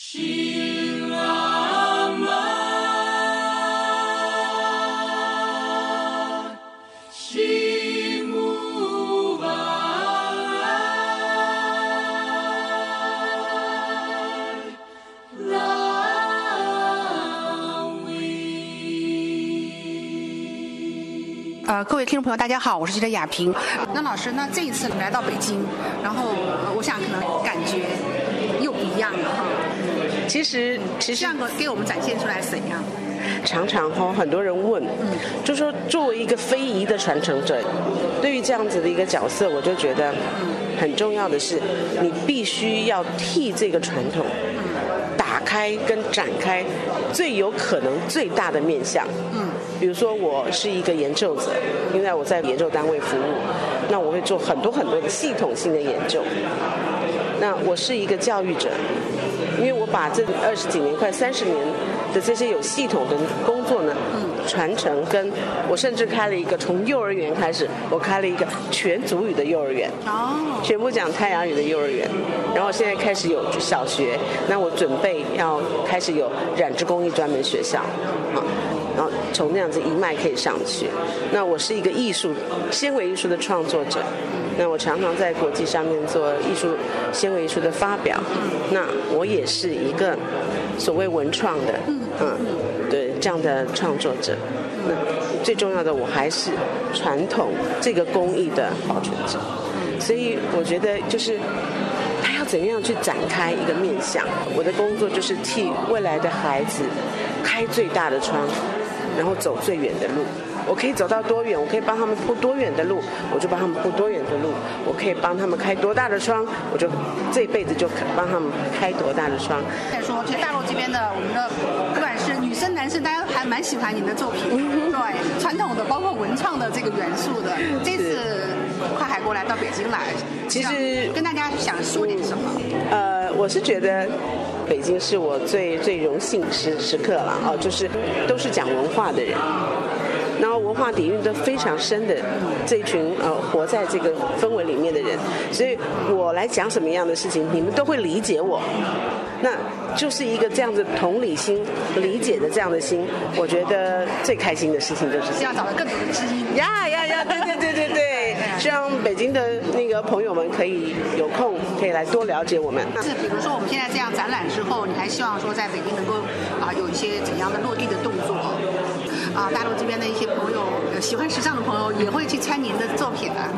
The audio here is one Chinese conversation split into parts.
呃，各位听众朋友，大家好，我是记者雅萍。那老师，那这一次来到北京，然后我想可能感觉又不一样了哈。其实，其实这样给我们展现出来怎样？常常哈，很多人问，就说作为一个非遗的传承者，对于这样子的一个角色，我就觉得很重要的是，你必须要替这个传统打开跟展开最有可能最大的面向。嗯，比如说我是一个研究者，因为我在研究单位服务，那我会做很多很多的系统性的研究。那我是一个教育者，因为我把这二十几年、快三十年的这些有系统的工作呢，传承跟我甚至开了一个从幼儿园开始，我开了一个全族语的幼儿园，哦，全部讲太阳语的幼儿园，然后现在开始有小学，那我准备要开始有染织工艺专门学校，啊。然后从那样子一脉可以上去，那我是一个艺术纤维艺术的创作者，那我常常在国际上面做艺术纤维艺术的发表，那我也是一个所谓文创的，嗯，对这样的创作者。那最重要的，我还是传统这个工艺的保存者，所以我觉得就是。他要怎么样去展开一个面向？我的工作就是替未来的孩子开最大的窗，然后走最远的路。我可以走到多远，我可以帮他们铺多远的路，我就帮他们铺多远的路。我可以帮他们开多大的窗，我就这辈子就可帮他们开多大的窗。再说，其实大陆这边的我们的不管是女生男生，大家还蛮喜欢您的作品，对传统的包括文创的这个元素的。这次跨海过来到北京来，其实跟大家想说点什么？呃，我是觉得北京是我最最荣幸时时刻了哦，就是都是讲文化的人。然后文化底蕴都非常深的这一群呃活在这个氛围里面的人，所以我来讲什么样的事情，你们都会理解我。那就是一个这样子同理心、理解的这样的心，我觉得最开心的事情就是希望找到更多的知音。呀呀呀！对对对对对，希望北京的那个朋友们可以有空可以来多了解我们。是，比如说我们现在这样展览之后，你还希望说在北京能够啊有一些怎样的落地的动作？啊，大陆这边的一些朋友，呃喜欢时尚的朋友也会去参您的作品啊。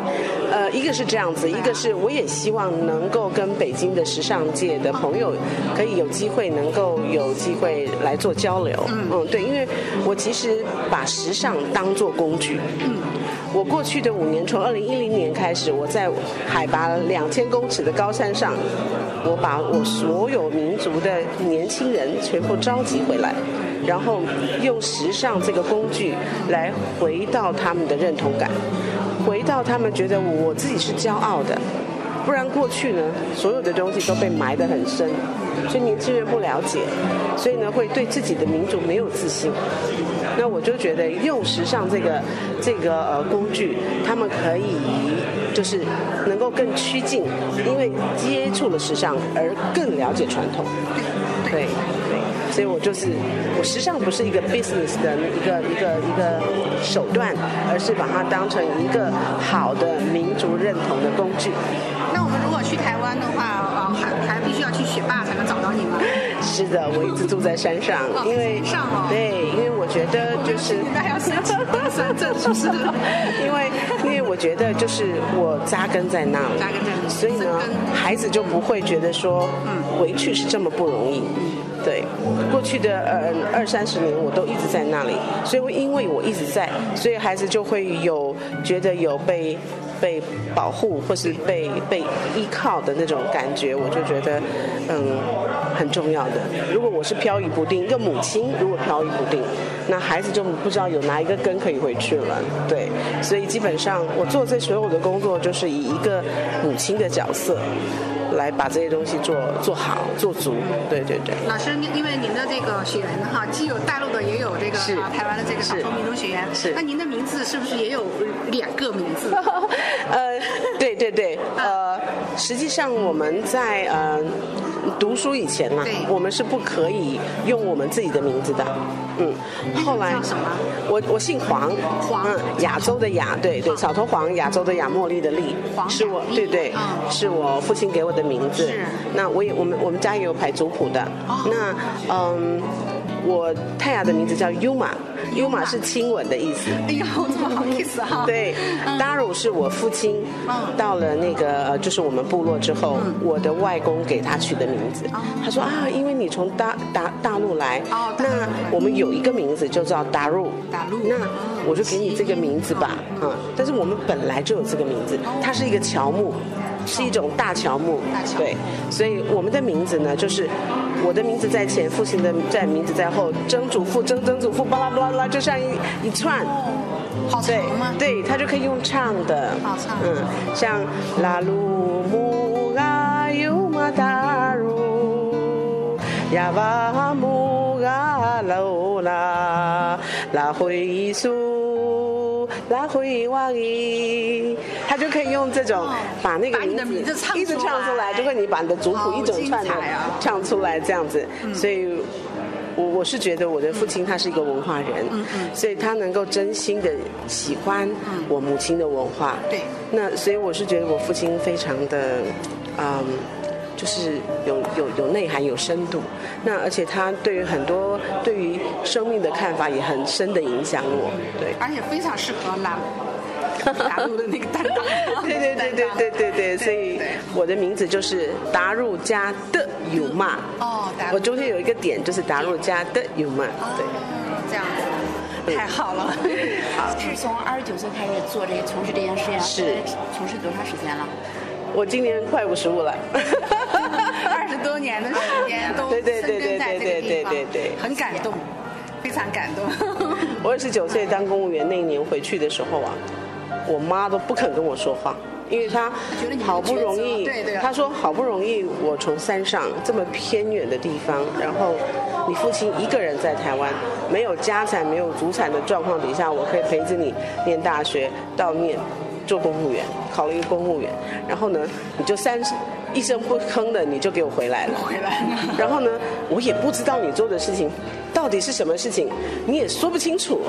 呃，一个是这样子，一个是我也希望能够跟北京的时尚界的朋友可以有机会能够有机会来做交流。嗯嗯，对，因为我其实把时尚当做工具。嗯，我过去的五年，从二零一零年开始，我在海拔两千公尺的高山上，我把我所有民族的年轻人全部召集回来。然后用时尚这个工具来回到他们的认同感，回到他们觉得我自己是骄傲的，不然过去呢，所有的东西都被埋得很深，所以年轻人不了解，所以呢会对自己的民族没有自信。那我就觉得用时尚这个这个呃工具，他们可以就是能够更趋近，因为接触了时尚而更了解传统。对对，所以我就是我时尚不是一个 business 的一个一个一个手段，而是把它当成一个好的民族认同的工具。是的，我一直住在山上，因为上哦，对，因为我觉得就是应该要申请登山证，是不是？因为因为我觉得就是我扎根在那里，扎根在那里所以呢，孩子就不会觉得说，嗯，回去是这么不容易。对，过去的呃二三十年我都一直在那里，所以因为我一直在，所以孩子就会有觉得有被被保护或是被被依靠的那种感觉，我就觉得嗯很重要的。如果我是漂移不定，一个母亲如果漂移不定，那孩子就不知道有哪一个根可以回去了。对，所以基本上我做这所有的工作，就是以一个母亲的角色。来把这些东西做做好做足，对对对。老师，因为您的这个学员哈，既有大陆的，也有这个台湾的这个少数民族学员。是那您的名字是不是也有两个名字？呃，对对对，呃，实际上我们在呃读书以前呢，我们是不可以用我们自己的名字的。嗯，后来什么？我我姓黄，黄，亚洲的亚，对对，草头黄，亚洲的亚，茉莉的莉，是我，对对，是我父亲给我的名字。是。那我也我们我们家也有排族谱的。那嗯，我泰雅的名字叫 Yuma。优马是亲吻的意思。哎呦，怎么好意思哈！对，，Daru 是我父亲到了那个就是我们部落之后，我的外公给他取的名字。他说啊，因为你从大大大陆来，那我们有一个名字就叫达鲁。达鲁，那我就给你这个名字吧。嗯，但是我们本来就有这个名字，它是一个乔木。是一种大乔木，对，所以我们的名字呢，就是我的名字在前，父亲的在名字在后，曾祖父、曾曾祖父，巴拉巴拉巴拉，就像一一串，好长吗？对，他就可以用唱的，好唱，嗯，像拉鲁木啊尤玛达鲁，亚瓦木啊罗拉拉回苏拉回瓦伊。他就可以用这种把那个名字一直唱出来，就会你把你的族谱一整串的唱出来这样子。所以，我我是觉得我的父亲他是一个文化人，所以他能够真心的喜欢我母亲的文化。对。那所以我是觉得我父亲非常的，嗯，就是有有有内涵有深度。那而且他对于很多对于生命的看法也很深的影响我。对。而且非常适合拉。达入的那个担当，对对对对对对对，所以我的名字就是达入家的有嘛。哦，我中间有一个点就是达入家的有嘛。对，这样子，太好了。好，是从二十九岁开始做这个从事这件事业，是从事多长时间了？我今年快五十五了。年的时间都对对对对对对对对对，很感动，非常感动。我二十九岁当公务员那一年回去的时候啊。我妈都不肯跟我说话，因为她好不容易，她说好不容易我从山上这么偏远的地方，然后你父亲一个人在台湾，没有家产、没有祖产的状况底下，我可以陪着你念大学，到念做公务员，考了一个公务员，然后呢，你就三一声不吭的你就给我回来了，回来，然后呢，我也不知道你做的事情到底是什么事情，你也说不清楚。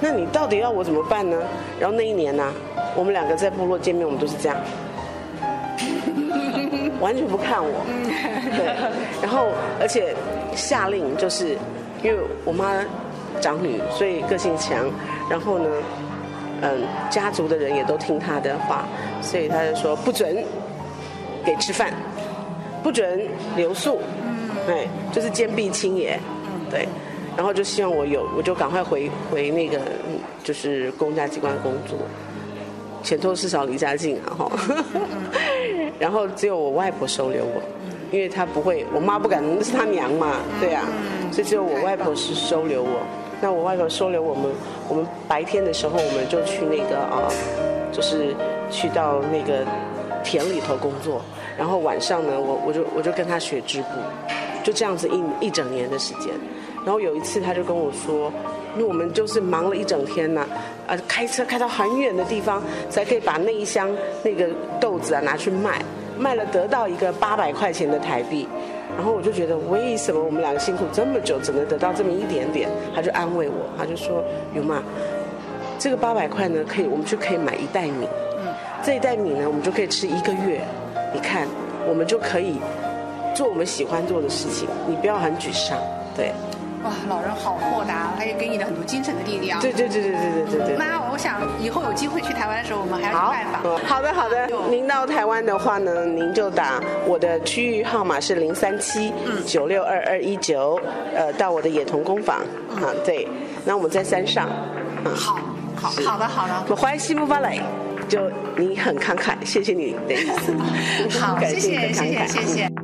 那你到底要我怎么办呢？然后那一年呢，我们两个在部落见面，我们都是这样，完全不看我。对，然后而且下令就是，因为我妈长女，所以个性强。然后呢，嗯，家族的人也都听她的话，所以她就说不准给吃饭，不准留宿，对，就是坚壁清野，对。然后就希望我有，我就赶快回回那个，就是公家机关工作，钱多事少离家近啊哈。然后只有我外婆收留我，因为她不会，我妈不敢，那是她娘嘛，对啊，所以只有我外婆是收留我。那我外婆收留我们，我们白天的时候我们就去那个啊，就是去到那个田里头工作，然后晚上呢，我我就我就跟他学织布，就这样子一一整年的时间。然后有一次，他就跟我说：“因为我们就是忙了一整天呢，啊，开车开到很远的地方，才可以把那一箱那个豆子啊拿去卖，卖了得到一个八百块钱的台币。然后我就觉得，为什么我们两个辛苦这么久，只能得到这么一点点？他就安慰我，他就说：有嘛，这个八百块呢，可以我们就可以买一袋米，这一袋米呢，我们就可以吃一个月。你看，我们就可以做我们喜欢做的事情，你不要很沮丧，对。”哇，老人好豁达，他也给你的很多精神的力量。对对对对对对对对。那我想以后有机会去台湾的时候，我们还要去拜访。好的好的，您到台湾的话呢，您就打我的区域号码是零三七九六二二一九，呃，到我的野童工坊。啊，对，那我们在山上。好，好好的好的。我欢迎西木巴雷，就你很慷慨，谢谢你的意思。好，谢谢谢谢谢谢。